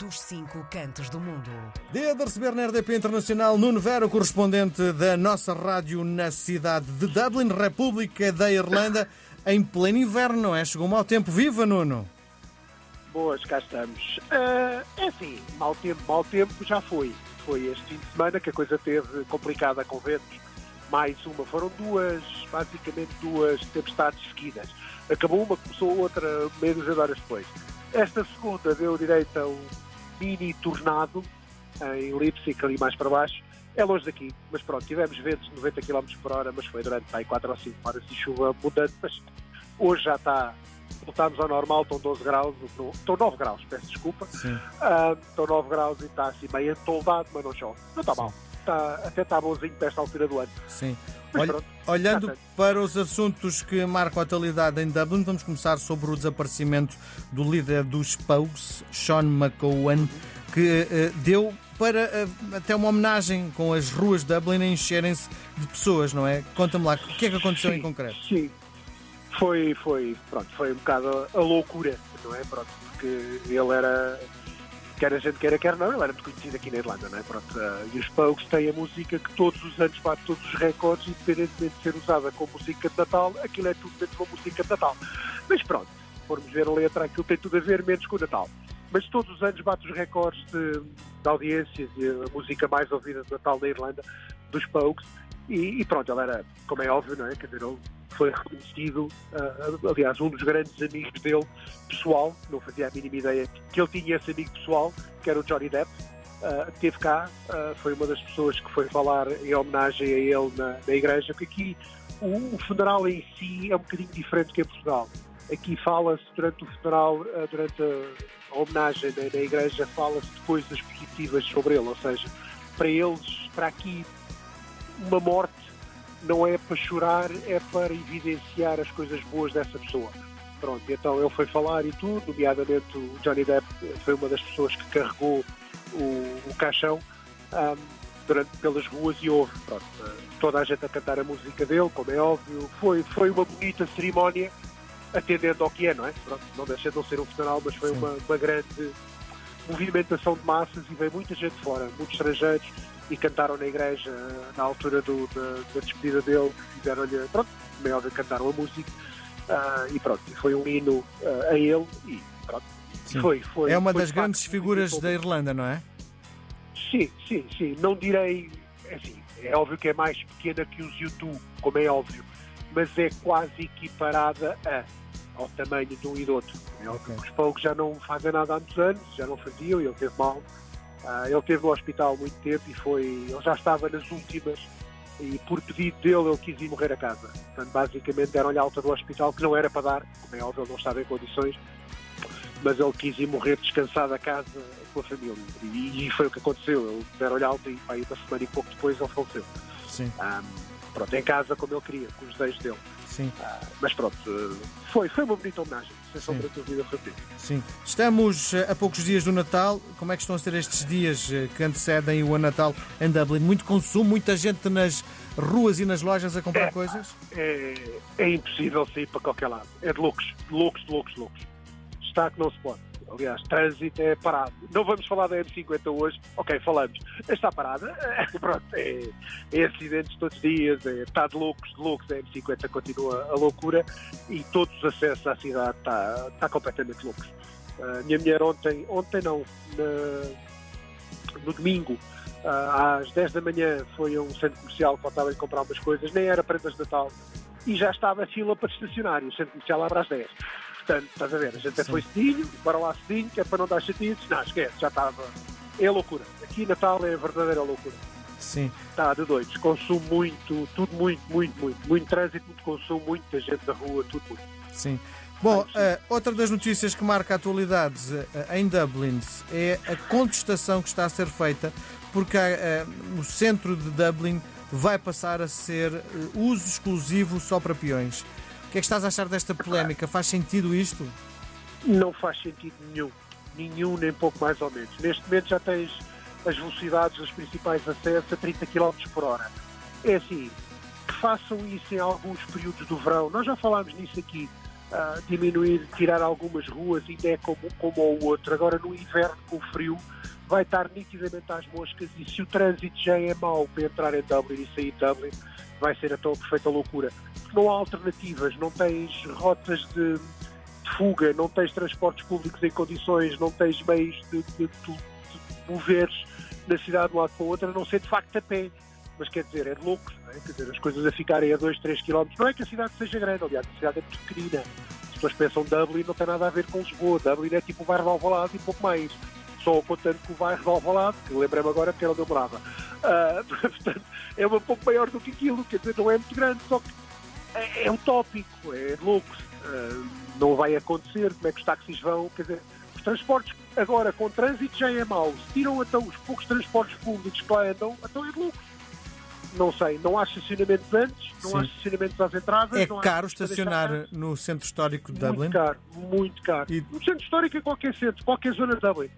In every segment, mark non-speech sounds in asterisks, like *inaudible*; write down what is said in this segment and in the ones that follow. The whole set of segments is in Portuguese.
dos cinco cantos do mundo. Dia de receber na RDP Internacional Nuno Vera, correspondente da nossa rádio na cidade de Dublin, República da Irlanda, em pleno inverno, não é? Chegou um mau tempo. Viva, Nuno! Boas, cá estamos. Uh, é assim, mau tempo, mau tempo já foi. Foi este fim de semana que a coisa teve complicada com ventos. Mais uma, foram duas, basicamente duas tempestades seguidas. Acabou uma, começou outra meia dúzia de horas depois. Esta segunda deu direito a um mini tornado em Leipzig, ali mais para baixo. É longe daqui, mas pronto, tivemos ventos de 90 km por hora, mas foi durante aí, 4 ou 5 horas de chuva abundante, mas hoje já está, voltámos ao normal, estão 12 graus, estão 9 graus, peço desculpa, uh, estão 9 graus e está assim meio entoldado, mas não chove, não está mal, está, até está bonzinho para esta altura do ano. Sim. Olha, olhando para os assuntos que marcam a atualidade em Dublin, vamos começar sobre o desaparecimento do líder dos Pogues, Sean McCowan, que uh, deu para uh, até uma homenagem com as ruas de Dublin a encherem-se de pessoas, não é? Conta-me lá, o que é que aconteceu sim, em concreto? Sim, foi, foi, pronto, foi um bocado a loucura, não é? Pronto, porque ele era quer a gente queira, quer não, ele era muito conhecido aqui na Irlanda, não é? Pronto, uh, e os Pogues têm a música que todos os anos bate todos os recordes, independentemente de ser usada como música de Natal, aquilo é tudo dentro de uma música de Natal. Mas pronto, se formos ver a letra, aquilo tem tudo a ver menos com o Natal. Mas todos os anos bate os recordes de, de audiências e a música mais ouvida de Natal na Irlanda, dos Pogues, e, e, pronto, ele era, como é óbvio, não é? Quer dizer, ele foi reconhecido, uh, aliás, um dos grandes amigos dele, pessoal, não fazia a mínima ideia que ele tinha esse amigo pessoal, que era o Johnny Depp, uh, teve cá, uh, foi uma das pessoas que foi falar em homenagem a ele na, na igreja, porque aqui o, o, funeral em si é um bocadinho diferente que em Portugal. Aqui fala-se durante o funeral, durante a, homenagem na, na igreja, fala-se depois das positivas sobre ele, ou seja, para eles, para aqui, uma morte não é para chorar, é para evidenciar as coisas boas dessa pessoa. Pronto, então ele foi falar e tudo, nomeadamente o Johnny Depp foi uma das pessoas que carregou o, o caixão um, durante, pelas ruas e houve pronto, toda a gente a cantar a música dele, como é óbvio. Foi, foi uma bonita cerimónia, atendendo ao que é, não é? Pronto, não deixa de não ser um funeral, mas foi uma, uma grande movimentação de massas e veio muita gente fora, muitos estrangeiros, e cantaram na igreja na altura do, da, da despedida dele, fizeram-lhe, pronto, meio óbvio, cantaram a música uh, e pronto, foi um hino uh, a ele e pronto. Foi, foi, é uma foi das grandes figuras da Irlanda, não é? Sim, sim, sim. Não direi, é assim, é óbvio que é mais pequena que os YouTube, como é óbvio, mas é quase equiparada a, ao tamanho de um e do outro. É óbvio okay. os poucos já não fazem nada há muitos anos, já não faziam, e ele teve mal Uh, ele esteve no hospital muito tempo e foi, ele já estava nas últimas e por pedido dele ele quis ir morrer a casa. Portanto, basicamente deram-lhe alta do hospital, que não era para dar, como é óbvio, ele não estava em condições, mas ele quis ir morrer descansado a casa com a família. E, e foi o que aconteceu. Ele deram-lhe alta e aí, uma semana e pouco depois ele faleceu. Sim. Um, pronto, em casa como ele queria, com os desejos dele. Sim. Uh, mas pronto, foi, foi uma bonita homenagem, sem sombra de dúvida para ti. Sim. Estamos a poucos dias do Natal. Como é que estão a ser estes dias que antecedem o Natal em Dublin? Muito consumo, muita gente nas ruas e nas lojas a comprar é, coisas? É, é impossível sair para qualquer lado. É de loucos, de loucos, de loucos, de loucos. Está que não se pode. Aliás, trânsito é parado. Não vamos falar da M50 hoje, ok, falamos. Está parada, *laughs* pronto, é, é acidentes todos os dias, é, está de loucos, de loucos, a M50 continua a loucura e todos os acessos à cidade está, está completamente loucos. A minha mulher ontem, ontem não, na, no domingo, às 10 da manhã foi a um centro comercial que faltava de comprar umas coisas, nem era prendas de Natal, e já estava a fila para estacionar, e o centro comercial abre às 10. Portanto, estás a ver, a gente até foi cedinho, para lá cedinho, que é para não dar chatices. Não, esquece, já estava. É loucura. Aqui Natal é verdadeira loucura. Sim. Está de doidos. Consumo muito, tudo muito, muito, muito. Muito trânsito, muito consumo, muita gente na rua, tudo muito. Sim. Bom, uh, outra das notícias que marca a atualidade uh, em Dublin é a contestação que está a ser feita, porque uh, o centro de Dublin vai passar a ser uso exclusivo só para peões. Que é que estás a achar desta polémica? Faz sentido isto? Não faz sentido nenhum. Nenhum, nem pouco mais ou menos. Neste momento já tens as velocidades dos principais acessos a 30 km por hora. É assim, que façam isso em alguns períodos do verão. Nós já falámos nisso aqui. uh, diminuir, tirar algumas ruas, ainda é como, como o outro. Agora, no inverno, com frio, vai estar nitidamente às moscas e se o trânsito já é mau para entrar em Dublin e sair de Dublin, vai ser a tão perfeita loucura. Não há alternativas, não tens rotas de, de fuga, não tens transportes públicos em condições, não tens meios de, de, de, de moveres na cidade de um lado para o outro, a não ser de facto a pé. Mas quer dizer, é não é? Quer dizer, as coisas a ficarem a 2, 3 km. Não é que a cidade seja grande, aliás, a cidade é muito pequenina. As pessoas pensam Dublin não tem nada a ver com Lisboa. Dublin é tipo o bairro de Alvalade e pouco mais. Só contando com o bairro de Alvalade, que lembrei-me agora porque era onde eu morava. Uh, *laughs* portanto, é um pouco maior do que aquilo, quer dizer, não é muito grande, só que é, é utópico, é louco. Uh, não vai acontecer, como é que os táxis vão, quer dizer, os transportes agora com trânsito já é mau. Se tiram então os poucos transportes públicos que lá andam, então é de loucos. Não sei, não há estacionamentos antes, não Sim. há estacionamentos às entradas. É caro estacionar no centro histórico de Dublin? Muito caro, muito caro. E... No centro histórico é qualquer centro, qualquer zona de Dublin.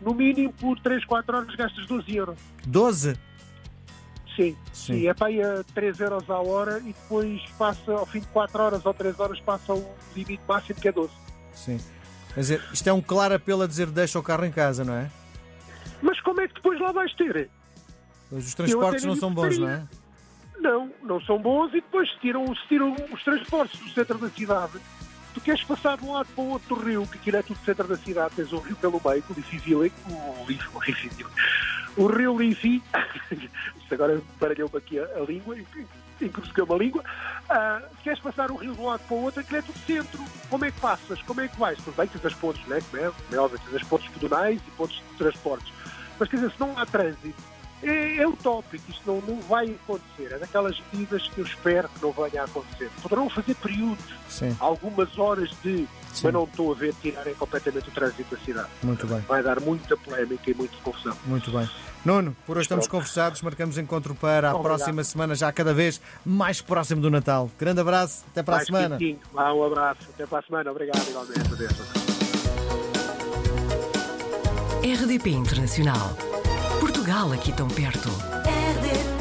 No mínimo, por 3, 4 horas gastas 12 euros. 12? Sim, sim. sim. é para ir a 3 euros à hora e depois passa, ao fim de 4 horas ou 3 horas, passa o limite máximo que é 12. Sim. Quer dizer, isto é um claro apelo a dizer deixa o carro em casa, não é? Mas como é que depois lá vais ter? Pois os transportes não são bons, não é? Não, não são bons e depois se tiram, se tiram os transportes do centro da cidade. Tu queres passar de um lado para o outro rio, que aquilo é tudo centro da cidade, tens o rio pelo meio, o Liffey Village, o Liffey, o o rio Liffey, *laughs* isto agora baralhou-me aqui a, a língua, encorpeceu uma língua, uh, queres passar o rio de um lado para o outro, aquilo é tudo centro. Como é que passas? Como é que vais? Tudo bem, tens as pontes, né? como é, é óbvio, tens as pontes pedonais e pontes de transportes. Mas quer dizer, se não há trânsito, é, é utópico, isto não, não vai acontecer. É daquelas medidas que eu espero que não venha a acontecer. Poderão fazer períodos, Sim. algumas horas de, Sim. mas não estou a ver tirarem completamente o trânsito da cidade. Muito bem. Vai dar muita polémica e muita confusão. Muito bem. Nuno, por hoje estamos conversados, marcamos encontro para a Obrigado. próxima semana, já cada vez mais próximo do Natal. Grande abraço, até para mais a semana. um abraço, até para a semana. Obrigado, igualmente. RDP Internacional. Portugal aqui tão perto. RDP